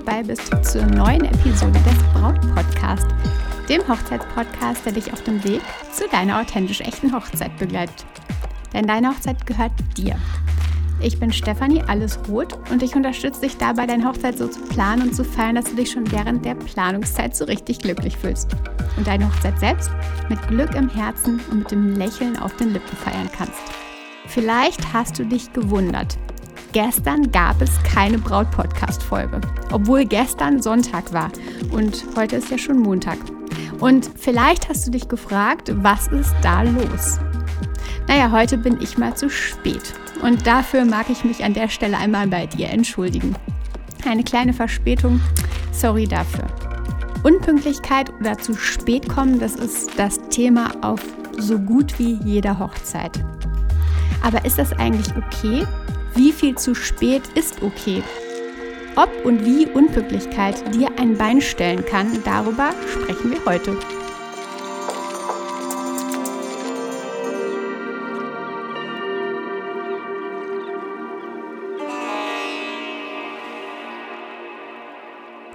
dabei bist zur neuen Episode des Braut-Podcast, dem Hochzeitspodcast, der dich auf dem Weg zu deiner authentisch echten Hochzeit begleitet. Denn deine Hochzeit gehört dir. Ich bin Stefanie Allesroth und ich unterstütze dich dabei, deine Hochzeit so zu planen und zu feiern, dass du dich schon während der Planungszeit so richtig glücklich fühlst. Und deine Hochzeit selbst mit Glück im Herzen und mit dem Lächeln auf den Lippen feiern kannst. Vielleicht hast du dich gewundert. Gestern gab es keine Braut-Podcast-Folge, obwohl gestern Sonntag war und heute ist ja schon Montag. Und vielleicht hast du dich gefragt, was ist da los? Naja, heute bin ich mal zu spät. Und dafür mag ich mich an der Stelle einmal bei dir entschuldigen. Eine kleine Verspätung, sorry dafür. Unpünktlichkeit oder zu spät kommen, das ist das Thema auf so gut wie jeder Hochzeit. Aber ist das eigentlich okay? Wie viel zu spät ist okay? Ob und wie Unpünktlichkeit dir ein Bein stellen kann, darüber sprechen wir heute.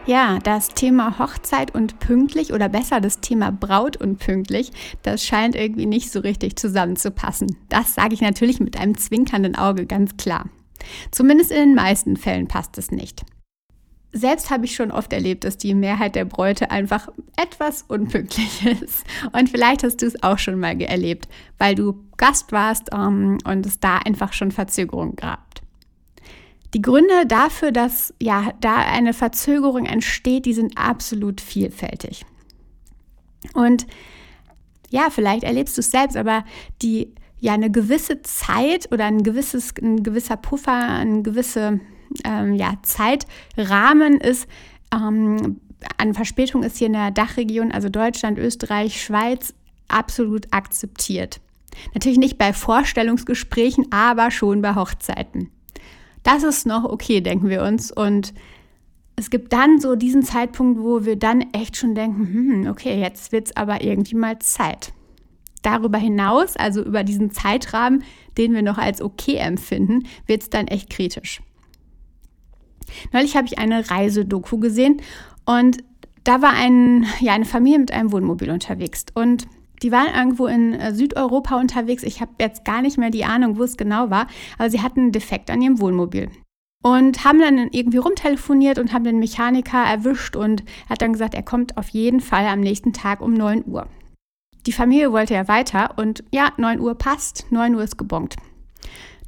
Ja, das Thema Hochzeit und pünktlich oder besser das Thema Braut und pünktlich, das scheint irgendwie nicht so richtig zusammenzupassen. Das sage ich natürlich mit einem zwinkernden Auge ganz klar. Zumindest in den meisten Fällen passt es nicht. Selbst habe ich schon oft erlebt, dass die Mehrheit der Bräute einfach etwas unpünktlich ist. Und vielleicht hast du es auch schon mal erlebt, weil du Gast warst ähm, und es da einfach schon Verzögerungen gab. Die Gründe dafür, dass ja da eine Verzögerung entsteht, die sind absolut vielfältig. Und ja, vielleicht erlebst du es selbst, aber die ja eine gewisse Zeit oder ein gewisses ein gewisser Puffer, ein gewisser ähm, ja, Zeitrahmen ist ähm, an Verspätung ist hier in der Dachregion, also Deutschland, Österreich, Schweiz, absolut akzeptiert. Natürlich nicht bei Vorstellungsgesprächen, aber schon bei Hochzeiten. Das ist noch okay, denken wir uns. Und es gibt dann so diesen Zeitpunkt, wo wir dann echt schon denken, hm, okay, jetzt wird es aber irgendwie mal Zeit. Darüber hinaus, also über diesen Zeitrahmen, den wir noch als okay empfinden, wird es dann echt kritisch. Neulich habe ich eine Reisedoku gesehen und da war ein, ja, eine Familie mit einem Wohnmobil unterwegs. Und die waren irgendwo in äh, Südeuropa unterwegs. Ich habe jetzt gar nicht mehr die Ahnung, wo es genau war, aber sie hatten einen Defekt an ihrem Wohnmobil. Und haben dann irgendwie rumtelefoniert und haben den Mechaniker erwischt und hat dann gesagt, er kommt auf jeden Fall am nächsten Tag um 9 Uhr. Die Familie wollte ja weiter und ja, 9 Uhr passt, 9 Uhr ist gebongt.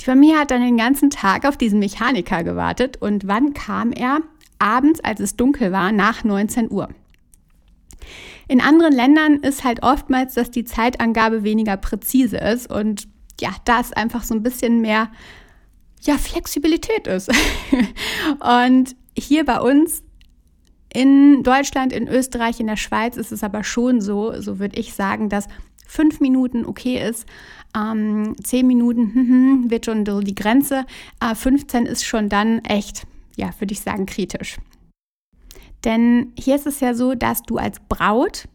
Die Familie hat dann den ganzen Tag auf diesen Mechaniker gewartet und wann kam er? Abends, als es dunkel war, nach 19 Uhr. In anderen Ländern ist halt oftmals, dass die Zeitangabe weniger präzise ist und ja, da ist einfach so ein bisschen mehr ja, Flexibilität ist. und hier bei uns in Deutschland, in Österreich, in der Schweiz ist es aber schon so, so würde ich sagen, dass fünf Minuten okay ist. Ähm, zehn Minuten hm, hm, wird schon die Grenze. Äh, 15 ist schon dann echt, ja, würde ich sagen, kritisch. Denn hier ist es ja so, dass du als Braut,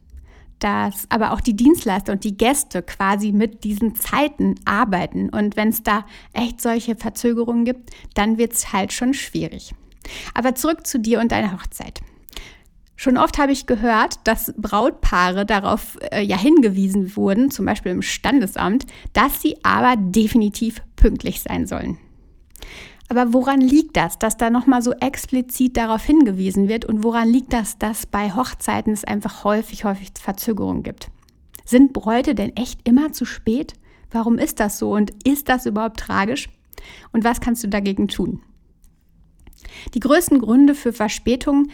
dass aber auch die Dienstleister und die Gäste quasi mit diesen Zeiten arbeiten. Und wenn es da echt solche Verzögerungen gibt, dann wird es halt schon schwierig. Aber zurück zu dir und deiner Hochzeit. Schon oft habe ich gehört, dass Brautpaare darauf äh, ja hingewiesen wurden, zum Beispiel im Standesamt, dass sie aber definitiv pünktlich sein sollen. Aber woran liegt das, dass da nochmal so explizit darauf hingewiesen wird und woran liegt das, dass bei Hochzeiten es einfach häufig, häufig Verzögerungen gibt? Sind Bräute denn echt immer zu spät? Warum ist das so und ist das überhaupt tragisch? Und was kannst du dagegen tun? Die größten Gründe für Verspätungen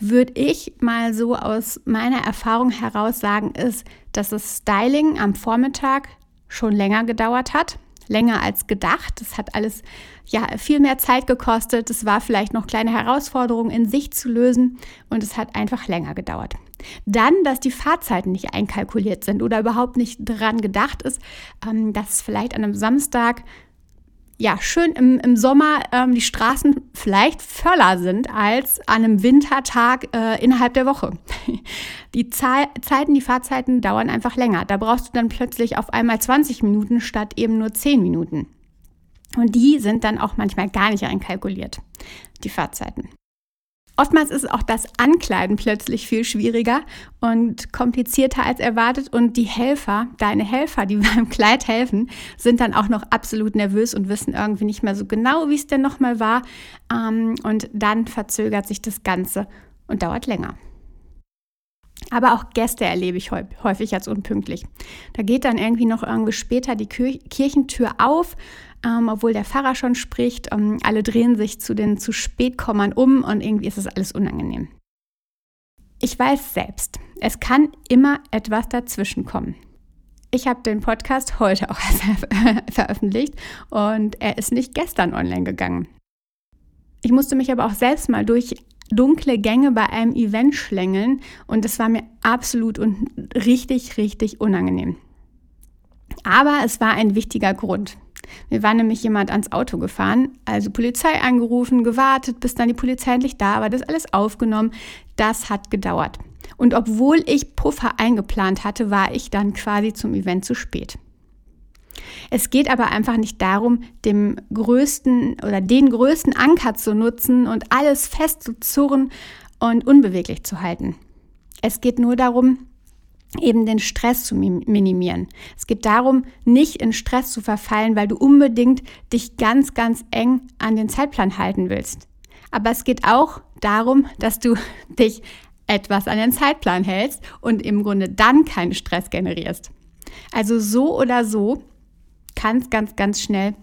würde ich mal so aus meiner Erfahrung heraus sagen, ist, dass das Styling am Vormittag schon länger gedauert hat länger als gedacht. Das hat alles ja viel mehr Zeit gekostet. Es war vielleicht noch kleine Herausforderungen in sich zu lösen und es hat einfach länger gedauert. Dann, dass die Fahrzeiten nicht einkalkuliert sind oder überhaupt nicht dran gedacht ist, ähm, dass vielleicht an einem Samstag ja, schön im, im Sommer ähm, die Straßen vielleicht voller sind als an einem Wintertag äh, innerhalb der Woche. Die Zahl, Zeiten, die Fahrzeiten dauern einfach länger. Da brauchst du dann plötzlich auf einmal 20 Minuten statt eben nur 10 Minuten. Und die sind dann auch manchmal gar nicht einkalkuliert, die Fahrzeiten. Oftmals ist auch das Ankleiden plötzlich viel schwieriger und komplizierter als erwartet und die Helfer, deine Helfer, die beim Kleid helfen, sind dann auch noch absolut nervös und wissen irgendwie nicht mehr so genau, wie es denn nochmal war. Ähm, und dann verzögert sich das Ganze und dauert länger. Aber auch Gäste erlebe ich häufig als unpünktlich. Da geht dann irgendwie noch irgendwie später die Kirchentür auf ähm, obwohl der Pfarrer schon spricht. Ähm, alle drehen sich zu den zu Spätkommern um und irgendwie ist es alles unangenehm. Ich weiß selbst, es kann immer etwas dazwischen kommen. Ich habe den Podcast heute auch veröffentlicht und er ist nicht gestern online gegangen. Ich musste mich aber auch selbst mal durch dunkle Gänge bei einem Event schlängeln und es war mir absolut und richtig, richtig unangenehm. Aber es war ein wichtiger Grund. Mir war nämlich jemand ans Auto gefahren, also Polizei angerufen, gewartet, bis dann die Polizei endlich da war, das alles aufgenommen. Das hat gedauert. Und obwohl ich Puffer eingeplant hatte, war ich dann quasi zum Event zu spät. Es geht aber einfach nicht darum, dem größten oder den größten Anker zu nutzen und alles festzuzurren und unbeweglich zu halten. Es geht nur darum, eben den Stress zu minimieren. Es geht darum, nicht in Stress zu verfallen, weil du unbedingt dich ganz, ganz eng an den Zeitplan halten willst. Aber es geht auch darum, dass du dich etwas an den Zeitplan hältst und im Grunde dann keinen Stress generierst. Also so oder so kann es ganz, ganz schnell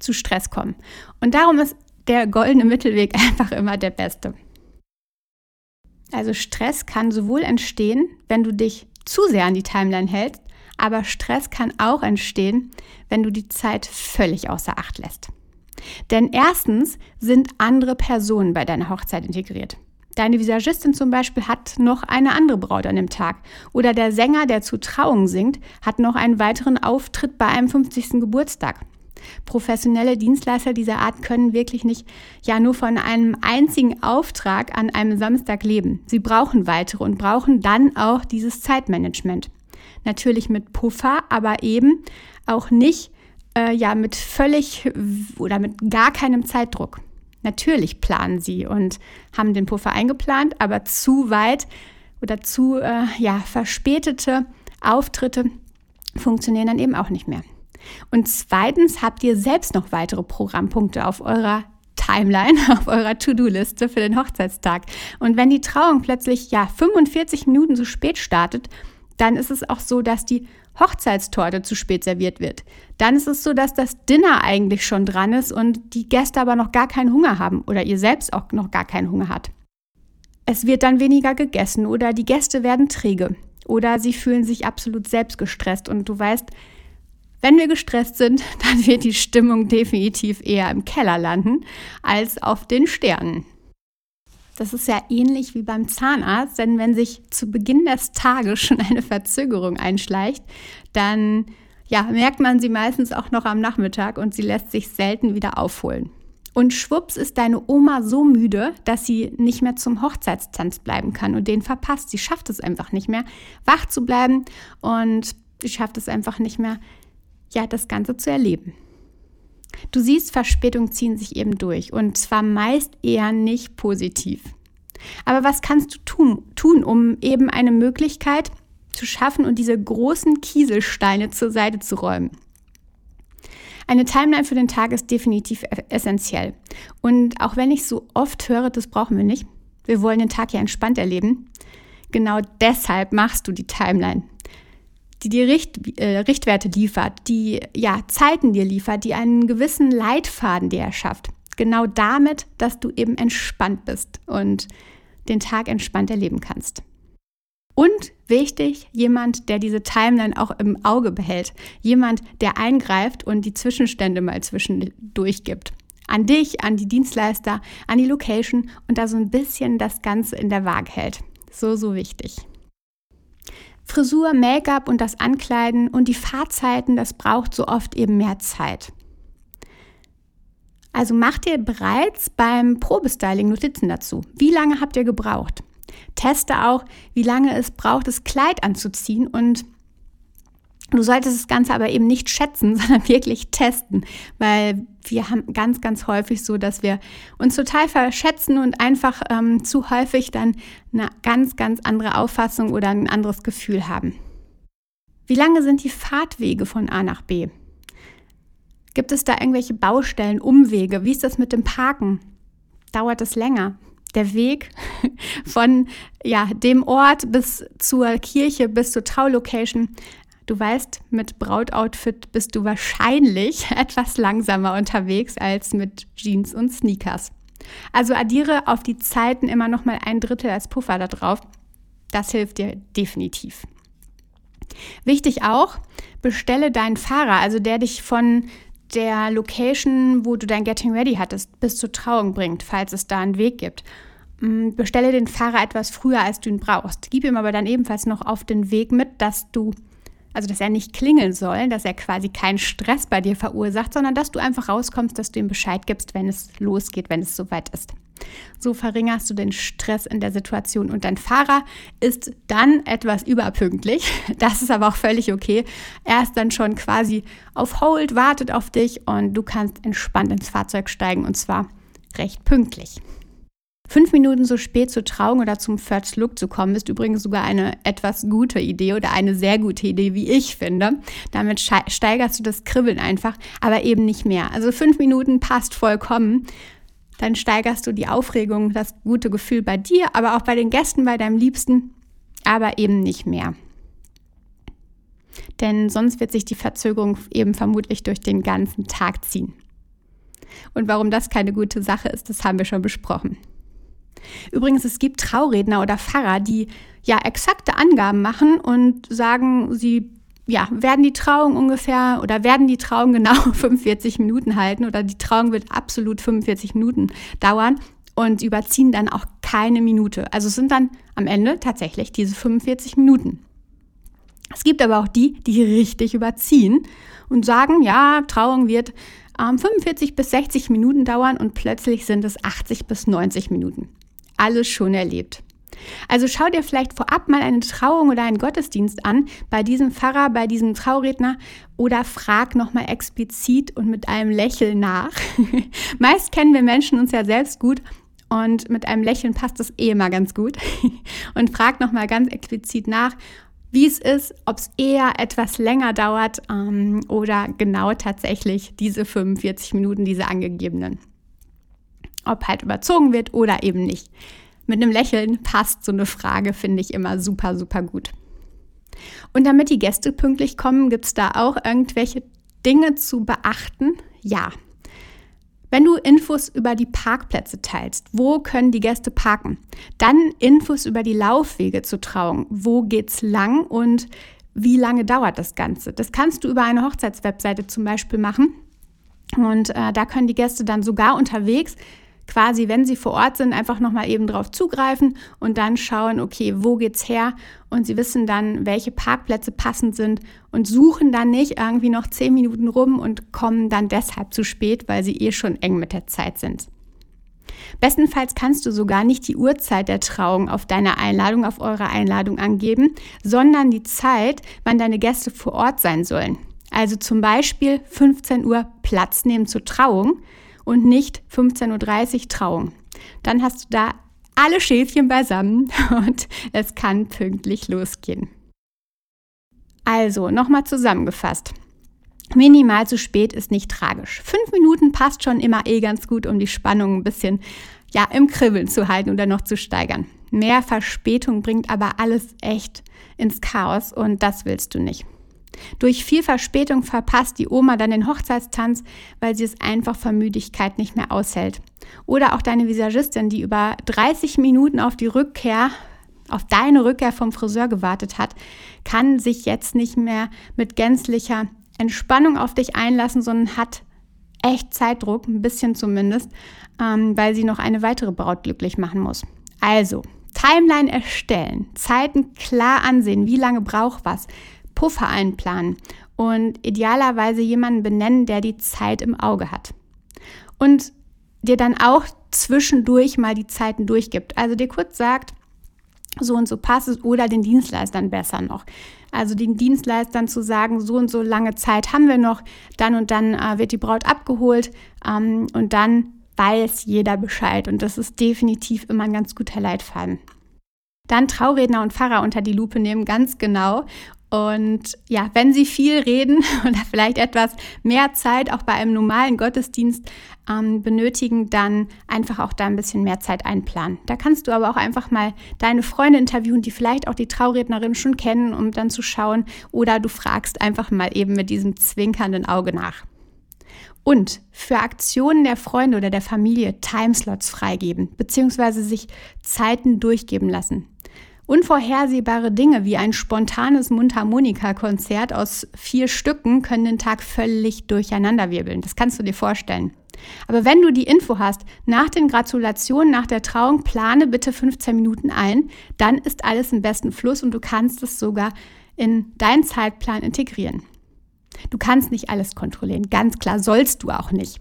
zu Stress kommen. Und darum ist der goldene Mittelweg einfach immer der beste. Also Stress kann sowohl entstehen, wenn du dich zu sehr an die Timeline hältst, aber Stress kann auch entstehen, wenn du die Zeit völlig außer Acht lässt. Denn erstens sind andere Personen bei deiner Hochzeit integriert. Deine Visagistin zum Beispiel hat noch eine andere Braut an dem Tag. Oder der Sänger, der zu Trauung singt, hat noch einen weiteren Auftritt bei einem 50. Geburtstag. Professionelle Dienstleister dieser Art können wirklich nicht ja nur von einem einzigen Auftrag an einem Samstag leben. Sie brauchen weitere und brauchen dann auch dieses Zeitmanagement. Natürlich mit Puffer, aber eben auch nicht äh, ja mit völlig oder mit gar keinem Zeitdruck. Natürlich planen sie und haben den Puffer eingeplant, aber zu weit oder zu äh, ja, verspätete Auftritte funktionieren dann eben auch nicht mehr. Und zweitens habt ihr selbst noch weitere Programmpunkte auf eurer Timeline, auf eurer To-Do-Liste für den Hochzeitstag. Und wenn die Trauung plötzlich ja 45 Minuten zu spät startet, dann ist es auch so, dass die Hochzeitstorte zu spät serviert wird. Dann ist es so, dass das Dinner eigentlich schon dran ist und die Gäste aber noch gar keinen Hunger haben oder ihr selbst auch noch gar keinen Hunger hat. Es wird dann weniger gegessen oder die Gäste werden träge oder sie fühlen sich absolut selbst gestresst und du weißt, wenn wir gestresst sind, dann wird die Stimmung definitiv eher im Keller landen als auf den Sternen. Das ist ja ähnlich wie beim Zahnarzt, denn wenn sich zu Beginn des Tages schon eine Verzögerung einschleicht, dann ja, merkt man sie meistens auch noch am Nachmittag und sie lässt sich selten wieder aufholen. Und schwupps ist deine Oma so müde, dass sie nicht mehr zum Hochzeitstanz bleiben kann und den verpasst. Sie schafft es einfach nicht mehr, wach zu bleiben und sie schafft es einfach nicht mehr, ja, das Ganze zu erleben. Du siehst, Verspätungen ziehen sich eben durch und zwar meist eher nicht positiv. Aber was kannst du tun, tun, um eben eine Möglichkeit zu schaffen und diese großen Kieselsteine zur Seite zu räumen? Eine Timeline für den Tag ist definitiv e-, essentiell. Und auch wenn ich so oft höre, das brauchen wir nicht, wir wollen den Tag ja entspannt erleben, genau deshalb machst du die Timeline die dir Richt, äh, Richtwerte liefert, die ja Zeiten dir liefert, die einen gewissen Leitfaden dir erschafft. Genau damit, dass du eben entspannt bist und den Tag entspannt erleben kannst. Und wichtig, jemand, der diese Timeline auch im Auge behält. Jemand, der eingreift und die Zwischenstände mal zwischendurch gibt. An dich, an die Dienstleister, an die Location und da so ein bisschen das Ganze in der Waage hält. So, so wichtig. Frisur, Make-up und das Ankleiden und die Fahrzeiten, das braucht so oft eben mehr Zeit. Also macht ihr bereits beim Probestyling Notizen dazu. Wie lange habt ihr gebraucht? Teste auch, wie lange es braucht, das Kleid anzuziehen und Du solltest das Ganze aber eben nicht schätzen, sondern wirklich testen, weil wir haben ganz, ganz häufig so, dass wir uns total verschätzen und einfach ähm, zu häufig dann eine ganz, ganz andere Auffassung oder ein anderes Gefühl haben. Wie lange sind die Fahrtwege von A nach B? Gibt es da irgendwelche Baustellen, Umwege? Wie ist das mit dem Parken? Dauert es länger? Der Weg von ja, dem Ort bis zur Kirche, bis zur Traulocation Du weißt, mit Brautoutfit bist du wahrscheinlich etwas langsamer unterwegs als mit Jeans und Sneakers. Also addiere auf die Zeiten immer noch mal ein Drittel als Puffer da drauf. Das hilft dir definitiv. Wichtig auch, bestelle deinen Fahrer, also der dich von der Location, wo du dein Getting Ready hattest, bis zur Trauung bringt, falls es da einen Weg gibt. Mm, bestelle den Fahrer etwas früher, als du ihn brauchst. Gib ihm aber dann ebenfalls noch auf den Weg mit, dass du also dass er nicht klingeln soll, dass er quasi keinen Stress bei dir verursacht, sondern dass du einfach rauskommst, dass du ihm Bescheid gibst, wenn es losgeht, wenn es soweit ist. So verringerst du den Stress in der Situation und dein Fahrer ist dann etwas überpünktlich. Das ist aber auch völlig okay. Er ist dann schon quasi auf Hold, wartet auf dich und du kannst entspannt ins Fahrzeug steigen und zwar recht pünktlich. Fünf Minuten so spät zur Trauung oder zum First Look zu kommen, ist übrigens sogar eine etwas gute Idee oder eine sehr gute Idee, wie ich finde. Damit steigerst du das Kribbeln einfach, aber eben nicht mehr. Also fünf Minuten passt vollkommen. Dann steigerst du die Aufregung, das gute Gefühl bei dir, aber auch bei den Gästen, bei deinem Liebsten, aber eben nicht mehr. Denn sonst wird sich die Verzögerung eben vermutlich durch den ganzen Tag ziehen. Und warum das keine gute Sache ist, das haben wir schon besprochen. Übrigens, es gibt Trauredner oder Pfarrer, die ja exakte Angaben machen und sagen, sie ja, werden die Trauung ungefähr oder werden die Trauung genau 45 Minuten halten oder die Trauung wird absolut 45 Minuten dauern und überziehen dann auch keine Minute. Also es sind dann am Ende tatsächlich diese 45 Minuten. Es gibt aber auch die, die richtig überziehen und sagen, ja, Trauung wird ähm, 45 bis 60 Minuten dauern und plötzlich sind es 80 bis 90 Minuten alles schon erlebt. Also schau dir vielleicht vorab mal eine Trauung oder einen Gottesdienst an bei diesem Pfarrer, bei diesem Trauredner oder frag nochmal explizit und mit einem Lächeln nach. Meist kennen wir Menschen uns ja selbst gut und mit einem Lächeln passt das eh immer ganz gut. und frag nochmal ganz explizit nach, wie es ist, ob es eher etwas länger dauert ähm, oder genau tatsächlich diese 45 Minuten, diese angegebenen ob halt überzogen wird oder eben nicht. Mit einem Lächeln passt so eine Frage, finde ich immer super, super gut. Und damit die Gäste pünktlich kommen, gibt es da auch irgendwelche Dinge zu beachten? Ja. Wenn du Infos über die Parkplätze teilst, wo können die Gäste parken? Dann Infos über die Laufwege zur Trauung. Wo geht's lang und wie lange dauert das Ganze? Das kannst du über eine Hochzeitswebseite zum Beispiel machen. Und äh, da können die Gäste dann sogar unterwegs quasi, wenn sie vor Ort sind, einfach nochmal eben drauf zugreifen und dann schauen, okay, wo geht's her? Und sie wissen dann, welche Parkplätze passend sind und suchen dann nicht irgendwie noch zehn Minuten rum und kommen dann deshalb zu spät, weil sie eh schon eng mit der Zeit sind. Bestenfalls kannst du sogar nicht die Uhrzeit der Trauung auf deiner Einladung, auf eurer Einladung angeben, sondern die Zeit, wann deine Gäste vor Ort sein sollen. Also zum Beispiel 15 Uhr Platz nehmen zur Trauung, und nicht 15.30 Uhr Trauung. Dann hast du da alle Schäfchen beisammen und es kann pünktlich losgehen. Also, nochmal zusammengefasst. Minimal zu spät ist nicht tragisch. Fünf Minuten passt schon immer eh ganz gut, um die Spannung ein bisschen ja, im Kribbeln zu halten oder noch zu steigern. Mehr Verspätung bringt aber alles echt ins Chaos und das willst du nicht. Durch viel Verspätung verpasst die Oma dann den Hochzeitstanz, weil sie es einfach vor Müdigkeit nicht mehr aushält. Oder auch deine Visagistin, die über 30 Minuten auf die Rückkehr, auf deine Rückkehr vom Friseur gewartet hat, kann sich jetzt nicht mehr mit gänzlicher Entspannung auf dich einlassen, sondern hat echt Zeitdruck, ein bisschen zumindest, ähm, weil sie noch eine weitere Braut glücklich machen muss. Also, Timeline erstellen, Zeiten klar ansehen, wie lange braucht was, Puffer einplanen und idealerweise jemanden benennen, der die Zeit im Auge hat. Und dir dann auch zwischendurch mal die Zeiten durchgibt. Also dir kurz sagt, so und so passt es oder den Dienstleistern besser noch. Also den Dienstleistern zu sagen, so und so lange Zeit haben wir noch, dann und dann äh, wird die Braut abgeholt ähm, und dann weiß jeder Bescheid und das ist definitiv immer ein ganz guter Leitfaden. Dann Trauredner und Pfarrer unter die Lupe nehmen, ganz genau. Und ja, wenn Sie viel reden oder vielleicht etwas mehr Zeit auch bei einem normalen Gottesdienst ähm, benötigen, dann einfach auch da ein bisschen mehr Zeit einplanen. Da kannst du aber auch einfach mal deine Freunde interviewen, die vielleicht auch die Traurednerin schon kennen, um dann zu schauen. Oder du fragst einfach mal eben mit diesem zwinkernden Auge nach. Und für Aktionen der Freunde oder der Familie Timeslots freigeben, beziehungsweise sich Zeiten durchgeben lassen. Unvorhersehbare Dinge wie ein spontanes Mundharmonika-Konzert aus vier Stücken können den Tag völlig durcheinanderwirbeln. Das kannst du dir vorstellen. Aber wenn du die Info hast, nach den Gratulationen, nach der Trauung, plane bitte 15 Minuten ein, dann ist alles im besten Fluss und du kannst es sogar in deinen Zeitplan integrieren. Du kannst nicht alles kontrollieren, ganz klar sollst du auch nicht.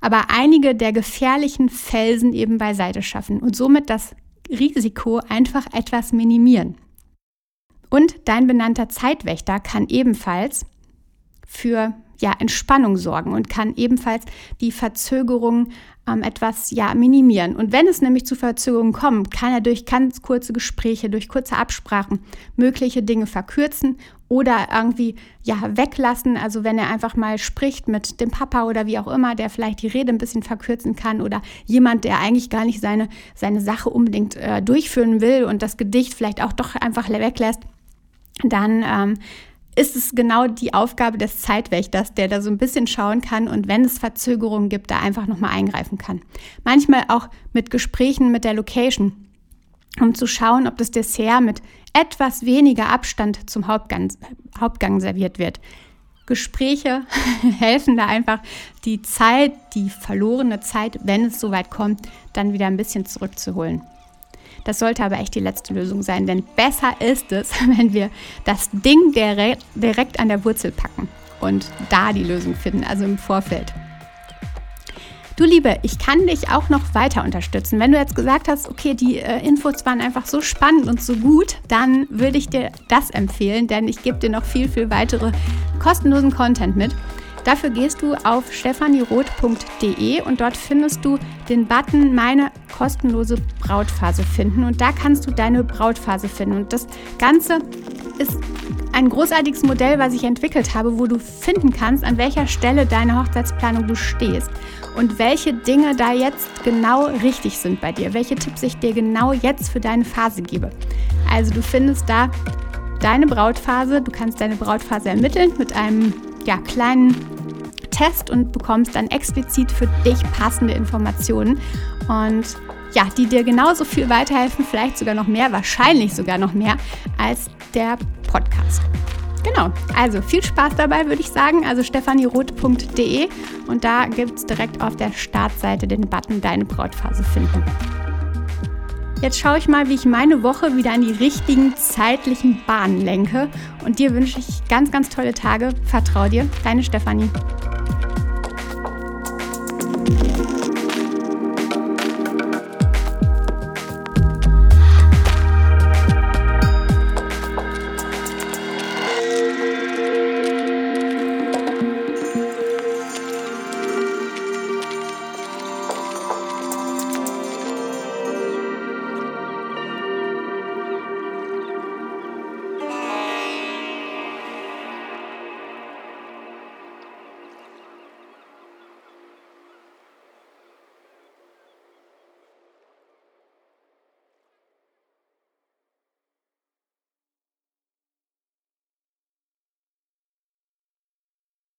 Aber einige der gefährlichen Felsen eben beiseite schaffen und somit das Risiko einfach etwas minimieren. Und dein benannter Zeitwächter kann ebenfalls für ja, Entspannung sorgen und kann ebenfalls die Verzögerung ähm, etwas ja, minimieren. Und wenn es nämlich zu Verzögerungen kommt, kann er durch ganz kurze Gespräche, durch kurze Absprachen mögliche Dinge verkürzen oder irgendwie ja, weglassen. Also wenn er einfach mal spricht mit dem Papa oder wie auch immer, der vielleicht die Rede ein bisschen verkürzen kann oder jemand, der eigentlich gar nicht seine, seine Sache unbedingt äh, durchführen will und das Gedicht vielleicht auch doch einfach weglässt, dann ähm, ist es genau die Aufgabe des Zeitwächters, der da so ein bisschen schauen kann und wenn es Verzögerungen gibt, da einfach nochmal eingreifen kann. Manchmal auch mit Gesprächen mit der Location, um zu schauen, ob das Dessert mit etwas weniger Abstand zum Hauptgang, Hauptgang serviert wird. Gespräche helfen da einfach, die Zeit, die verlorene Zeit, wenn es soweit kommt, dann wieder ein bisschen zurückzuholen. Das sollte aber echt die letzte Lösung sein, denn besser ist es, wenn wir das Ding direkt an der Wurzel packen und da die Lösung finden, also im Vorfeld. Du Liebe, ich kann dich auch noch weiter unterstützen. Wenn du jetzt gesagt hast, okay, die äh, Infos waren einfach so spannend und so gut, dann würde ich dir das empfehlen, denn ich gebe dir noch viel, viel weitere kostenlosen Content mit. Dafür gehst du auf stefanieroth.de und dort findest du den Button Meine kostenlose Brautphase finden und da kannst du deine Brautphase finden. Und das Ganze ist ein großartiges Modell, was ich entwickelt habe, wo du finden kannst, an welcher Stelle deiner Hochzeitsplanung du stehst und welche Dinge da jetzt genau richtig sind bei dir, welche Tipps ich dir genau jetzt für deine Phase gebe. Also du findest da deine Brautphase, du kannst deine Brautphase ermitteln mit einem ja, kleinen Test und bekommst dann explizit für dich passende Informationen und ja, die dir genauso viel weiterhelfen, vielleicht sogar noch mehr, wahrscheinlich sogar noch mehr als der Podcast. Genau, also viel Spaß dabei, würde ich sagen. Also stefanieroth.de und da gibt es direkt auf der Startseite den Button Deine Brautphase finden. Jetzt schaue ich mal, wie ich meine Woche wieder in die richtigen zeitlichen Bahnen lenke. Und dir wünsche ich ganz, ganz tolle Tage. Vertrau dir, deine Stefanie.